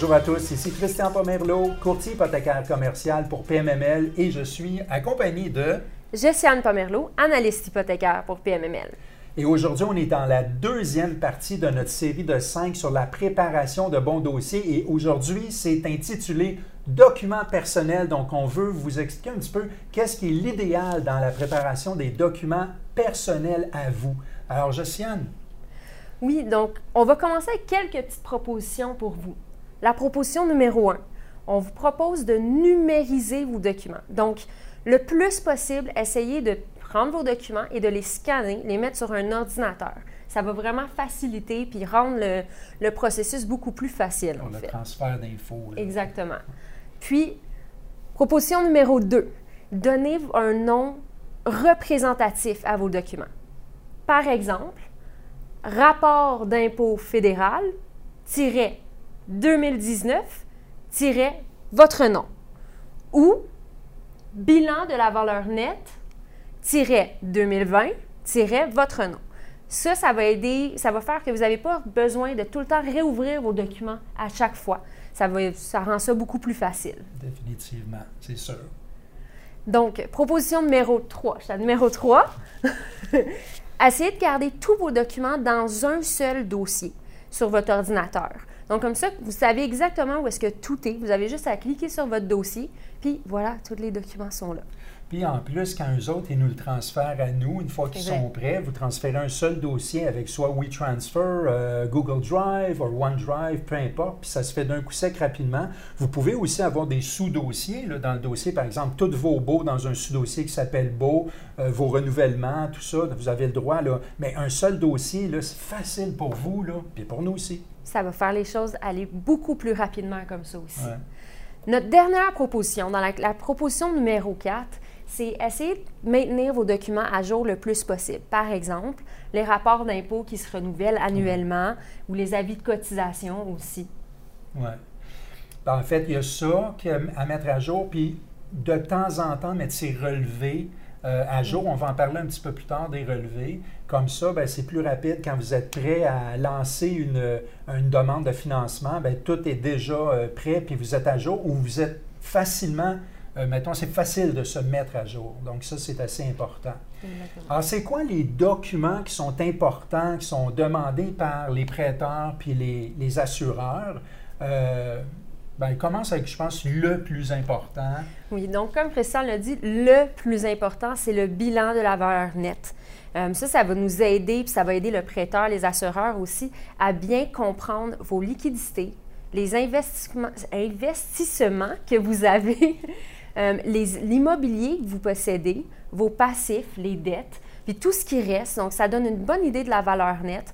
Bonjour à tous, ici Christian Pomerleau, courtier hypothécaire commercial pour PMML et je suis accompagné de Jessiane Pomerleau, analyste hypothécaire pour PMML. Et aujourd'hui, on est dans la deuxième partie de notre série de cinq sur la préparation de bons dossiers. Et aujourd'hui, c'est intitulé Documents personnels. Donc, on veut vous expliquer un petit peu qu'est-ce qui est l'idéal dans la préparation des documents personnels à vous. Alors, Josiane. Oui, donc, on va commencer avec quelques petites propositions pour vous. La proposition numéro un, on vous propose de numériser vos documents. Donc, le plus possible, essayez de prendre vos documents et de les scanner, les mettre sur un ordinateur. Ça va vraiment faciliter puis rendre le, processus beaucoup plus facile. On le transfert d'infos. Exactement. Puis, proposition numéro deux, donnez un nom représentatif à vos documents. Par exemple, rapport d'impôt fédéral, 2019-votre nom ou bilan de la valeur nette 2020 votre nom. Ça, ça va aider, ça va faire que vous n'avez pas besoin de tout le temps réouvrir vos documents à chaque fois. Ça, rend ça beaucoup plus facile. Définitivement, c'est sûr. Donc, proposition numéro 3, je numéro 3. Essayez de garder tous vos documents dans un seul dossier sur votre ordinateur. Donc, comme ça, vous savez exactement où est-ce que tout est. Vous avez juste à cliquer sur votre dossier, puis voilà, tous les documents sont là. Puis en plus, quand eux autres, ils nous le transfèrent à nous, une fois qu'ils sont prêts, vous transférez un seul dossier avec soit WeTransfer, euh, Google Drive ou OneDrive, peu importe, puis ça se fait d'un coup sec rapidement. Vous pouvez aussi avoir des sous-dossiers dans le dossier, par exemple, tous vos beaux dans un sous-dossier qui s'appelle beau, euh, vos renouvellements, tout ça, vous avez le droit, là. Mais un seul dossier, c'est facile pour vous, là, puis pour nous aussi. Ça va faire les choses aller beaucoup plus rapidement comme ça aussi. Notre dernière proposition, dans la, la proposition numéro 4, c'est essayer de maintenir vos documents à jour le plus possible. Par exemple, les rapports d'impôts qui se renouvellent annuellement ou les avis de cotisation aussi. Oui. Ben, en fait, il y a ça à mettre à jour, puis de temps en temps, mettre ses relevés euh, à jour. On va en parler un petit peu plus tard des relevés. Comme ça, ben, c'est plus rapide quand vous êtes prêt à lancer une, une demande de financement. Bien, tout est déjà euh, prêt, puis vous êtes à jour ou vous êtes facilement euh, mettons, c'est facile de se mettre à jour. Donc, ça, c'est assez important. Alors, c'est quoi les documents qui sont importants, qui sont demandés par les prêteurs puis les, assureurs? Ben, il commence avec, je pense, le plus important. Oui, donc comme Christian l'a dit, le plus important, c'est le bilan de la valeur nette. Euh, ça, ça va nous aider, puis ça va aider le prêteur, les assureurs aussi, à bien comprendre vos liquidités, les investissements, investissements que vous avez Euh, l'immobilier que vous possédez, vos passifs, les dettes, puis tout ce qui reste. Donc, ça donne une bonne idée de la valeur nette.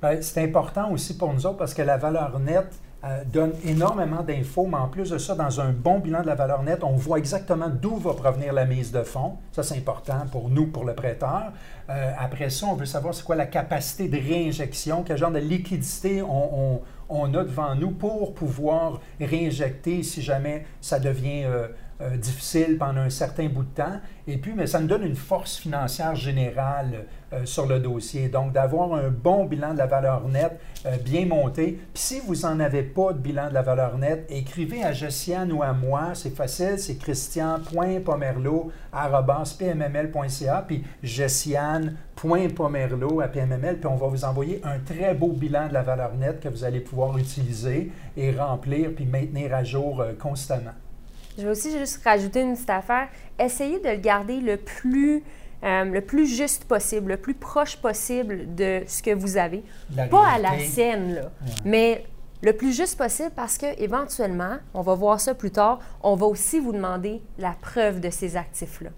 Ben, c'est important aussi pour nous autres parce que la valeur nette, euh, donne énormément d'infos, mais en plus de ça, dans un bon bilan de la valeur nette, on voit exactement d'où va provenir la mise de fonds. Ça, c'est important pour nous, pour le prêteur. Euh, après ça, on veut savoir c'est quoi la capacité de réinjection, quel genre de liquidité on, a devant nous pour pouvoir réinjecter si jamais ça devient euh, difficile pendant un certain bout de temps. Et puis, mais ça nous donne une force financière générale euh, sur le dossier. Donc, d'avoir un bon bilan de la valeur nette euh, bien monté. Puis, si vous n'en avez pas de bilan de la valeur nette, écrivez à Josiane ou à moi. C'est facile, c'est christian.pomerlo.pmml.ca puis à PMML. Puis, on va vous envoyer un très beau bilan de la valeur nette que vous allez pouvoir utiliser et remplir puis maintenir à jour constamment. Je vais aussi juste rajouter une petite affaire. Essayez de le garder le plus, euh, le plus juste possible, le plus proche possible de ce que vous avez. Pas à la scène, là, mais le plus juste possible parce que éventuellement, on va voir ça plus tard, on va aussi vous demander la preuve de ces actifs-là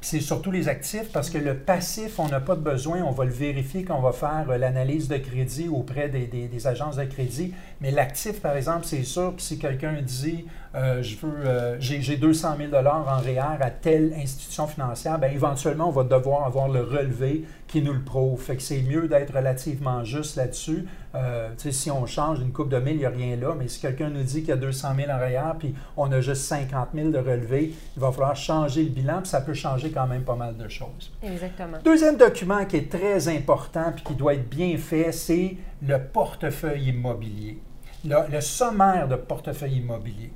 c'est surtout les actifs parce que le passif, on n'a pas de besoin. On va le vérifier quand on va faire euh, l'analyse de crédit auprès des, agences de crédit. Mais l'actif, par exemple, c'est sûr que si quelqu'un dit euh, je veux, euh, j'ai 200 000 en REER à telle institution financière, bien, éventuellement, on va devoir avoir le relevé qui nous le prouve. Fait que c'est mieux d'être relativement juste là-dessus. Euh, si on change d'une coupe de mille, il n'y a rien là, mais si quelqu'un nous dit qu'il y a 200 000 en REER, puis on a juste 50 000 de relevé, il va falloir changer le bilan, puis ça peut changer quand même pas mal de choses. Exactement. Deuxième document qui est très important, puis qui doit être bien fait, c'est le portefeuille immobilier. Le sommaire de portefeuille immobilier.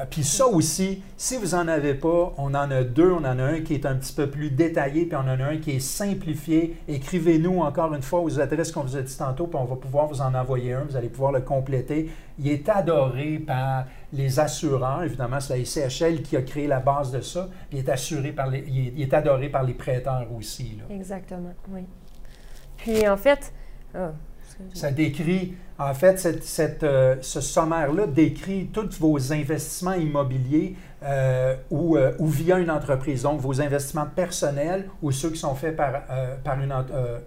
Euh, puis ça aussi, si vous n'en avez pas, on en a deux. On en a un qui est un petit peu plus détaillé, puis on en a un qui est simplifié. Écrivez-nous encore une fois aux adresses qu'on vous a dit tantôt, puis on va pouvoir vous en envoyer un. Vous allez pouvoir le compléter. Il est adoré par les assureurs. Évidemment, c'est la ICHL qui a créé la base de ça. Puis il est, assuré par les, il est, adoré par les prêteurs aussi. Exactement, oui. Puis en fait, ah, ça décrit, en fait, euh, ce sommaire-là décrit tous vos investissements immobiliers euh, ou, euh, ou, via une entreprise. Donc, vos investissements personnels ou ceux qui sont faits par,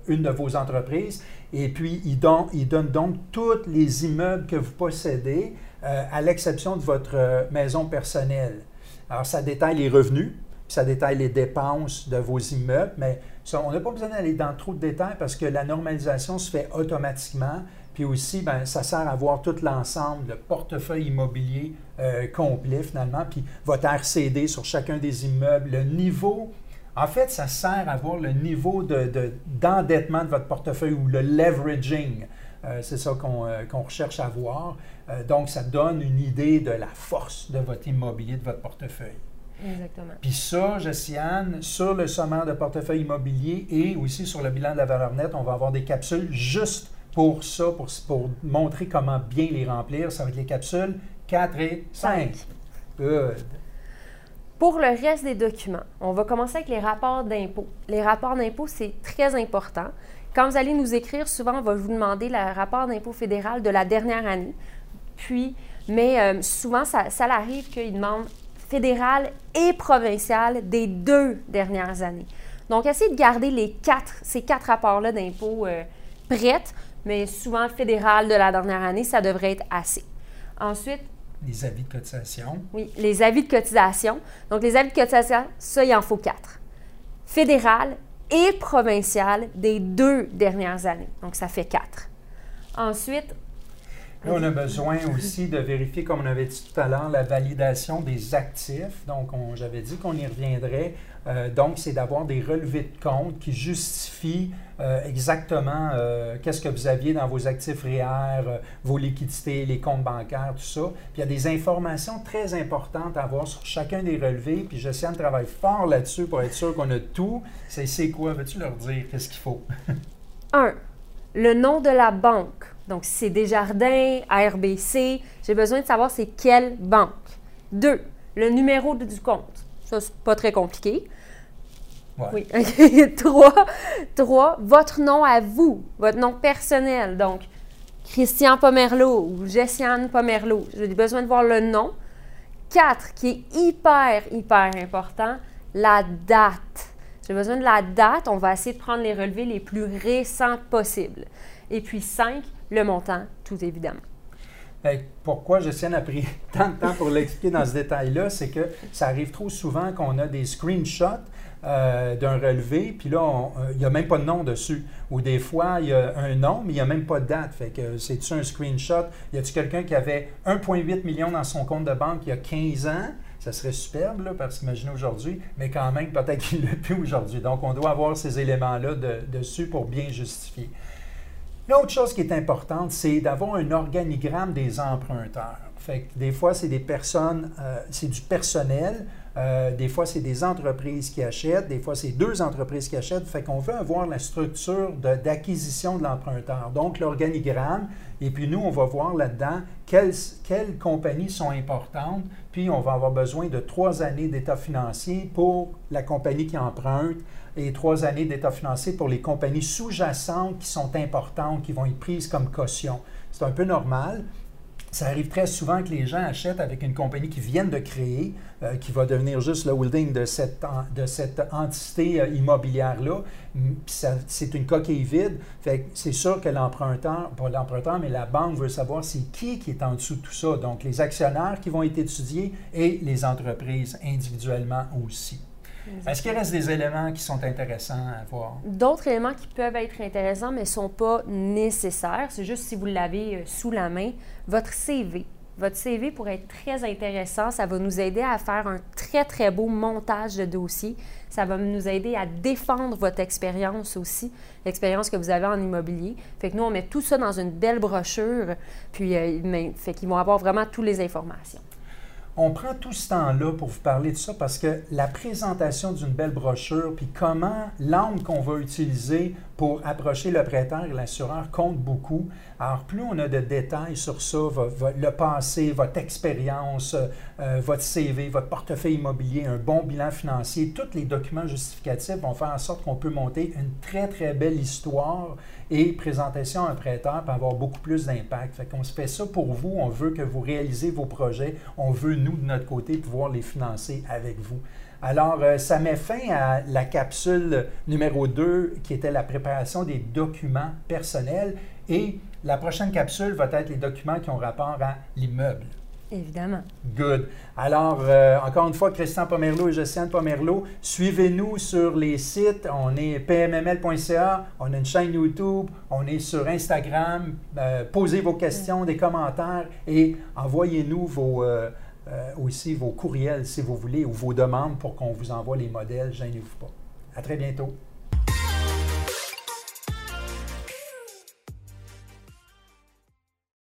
une, de vos entreprises. Et puis, il donne donc tous les immeubles que vous possédez, à l'exception de votre maison personnelle. Alors, ça détaille les revenus, ça détaille les dépenses de vos immeubles, mais on n'a pas besoin d'aller dans trop de détails parce que la normalisation se fait automatiquement. Puis aussi, ben, ça sert à voir tout l'ensemble, le portefeuille immobilier euh, complet finalement, puis votre RCD sur chacun des immeubles, le niveau. En fait, ça sert à voir le niveau d'endettement de, de, votre portefeuille ou le leveraging. Euh, c'est ça euh, qu'on recherche à voir. donc, ça donne une idée de la force de votre immobilier, de votre portefeuille. Exactement. Puis ça, Jessiane, sur le sommaire de portefeuille immobilier et aussi sur le bilan de la valeur nette, on va avoir des capsules juste pour ça, pour, pour montrer comment bien les remplir. Ça va être les capsules 4 et 5. Pour le reste des documents, on va commencer avec les rapports d'impôt. Les rapports d'impôt, c'est très important. Quand vous allez nous écrire, souvent, on va vous demander le rapport d'impôt fédéral de la dernière année. Puis, mais euh, souvent, ça, ça arrive qu'ils demandent fédérale et provinciale des deux dernières années. Donc, essayez de garder les quatre, ces quatre rapports-là d'impôts euh, prêtes, mais souvent fédéral de la dernière année, ça devrait être assez. Ensuite, les avis de cotisation. Oui, les avis de cotisation. Donc, les avis de cotisation, ça, il en faut quatre. Fédéral et provincial des deux dernières années. Donc, ça fait quatre. Ensuite, On a besoin aussi de vérifier, comme on avait dit tout à l'heure, la validation des actifs. Donc, j'avais dit qu'on y reviendrait. Euh, donc, c'est d'avoir des relevés de compte qui justifient euh, exactement euh, qu'est-ce que vous aviez dans vos actifs REER, vos liquidités, les comptes bancaires, tout ça. Puis, il y a des informations très importantes à avoir sur chacun des relevés. Puis, Josiane travaille fort là-dessus pour être sûr qu'on a tout. C'est quoi? Veux-tu leur dire qu'est-ce qu'il faut? Un, le nom de la banque donc, si c'est Desjardins, ARBC, j'ai besoin de savoir c'est quelle banque. Deux, le numéro du compte. Ça, c'est pas très compliqué. Oui. trois, trois, votre nom à vous, votre nom personnel. Donc, Christian Pomerleau ou Jessiane Pomerleau. J'ai besoin de voir le nom. Quatre, qui est hyper, hyper important, la date. J'ai besoin de la date. On va essayer de prendre les relevés les plus récents possibles. Et puis cinq, le montant, tout évidemment. Ben, pourquoi Josiane a pris tant de temps pour l'expliquer dans ce détail-là, c'est que ça arrive trop souvent qu'on a des screenshots euh, d'un relevé, puis là, euh, il n'y a même pas de nom dessus. Ou des fois, il y a un nom, mais il n'y a même pas de date. Fait que c'est-tu un screenshot? Y a-tu quelqu'un qui avait 1,8 million dans son compte de banque il y a 15 ans? Ça serait superbe, là, parce qu'imaginez aujourd'hui, mais quand même, peut-être qu'il ne l'a plus aujourd'hui. Donc, on doit avoir ces éléments-là dessus pour bien justifier. L'autre chose qui est importante, c'est d'avoir un organigramme des emprunteurs. Fait des fois, c'est des personnes, euh, c'est du personnel, euh, des fois, c'est des entreprises qui achètent, des fois, c'est deux entreprises qui achètent. Fait qu'on veut avoir la structure d'acquisition de, l'emprunteur, donc l'organigramme. Et puis, nous, on va voir là-dedans quelles, quelles compagnies sont importantes. Puis, on va avoir besoin de trois années d'état financier pour la compagnie qui emprunte et trois années d'état financier pour les compagnies sous-jacentes qui sont importantes, qui vont être prises comme caution. C'est un peu normal. Ça arrive très souvent que les gens achètent avec une compagnie qui viennent de créer, euh, qui va devenir juste le holding de cette, de cette entité euh, immobilière-là. C'est une coquille vide. C'est sûr que l'emprunteur, pas l'emprunteur, mais la banque veut savoir c'est qui qui est en dessous de tout ça. Donc, les actionnaires qui vont être étudiés et les entreprises individuellement aussi. Est-ce qu'il reste des éléments qui sont intéressants à voir? D'autres éléments qui peuvent être intéressants, mais ne sont pas nécessaires. C'est juste si vous l'avez euh, sous la main. Votre CV. Votre CV pourrait être très intéressant. Ça va nous aider à faire un très, très beau montage de dossier. Ça va nous aider à défendre votre expérience aussi, l'expérience que vous avez en immobilier. Fait que nous, on met tout ça dans une belle brochure, puis euh, fait qu'ils vont avoir vraiment toutes les informations. On prend tout ce temps-là pour vous parler de ça parce que la présentation d'une belle brochure, puis comment l'angle qu'on va utiliser pour approcher le prêteur et l'assureur compte beaucoup. Alors, plus on a de détails sur ça, le passé, votre expérience, euh, votre CV, votre portefeuille immobilier, un bon bilan financier, tous les documents justificatifs vont faire en sorte qu'on peut monter une très, très belle histoire et présentation à un prêteur peut avoir beaucoup plus d'impact. Fait qu'on se fait ça pour vous. On veut que vous réalisez vos projets. On veut, nous, de notre côté, pouvoir les financer avec vous. Alors, euh, ça met fin à la capsule numéro 2 qui était la préparation des documents personnels et la prochaine capsule va être les documents qui ont rapport à l'immeuble. Évidemment. Good. Alors, euh, encore une fois, Christian Pomerleau et Josiane Pomerleau, suivez-nous sur les sites. On est pmml.ca, on a une chaîne YouTube, on est sur Instagram. Euh, posez vos questions, des commentaires et envoyez-nous vos, euh, aussi vos courriels si vous voulez ou vos demandes pour qu'on vous envoie les modèles. Gênez-vous pas. À très bientôt.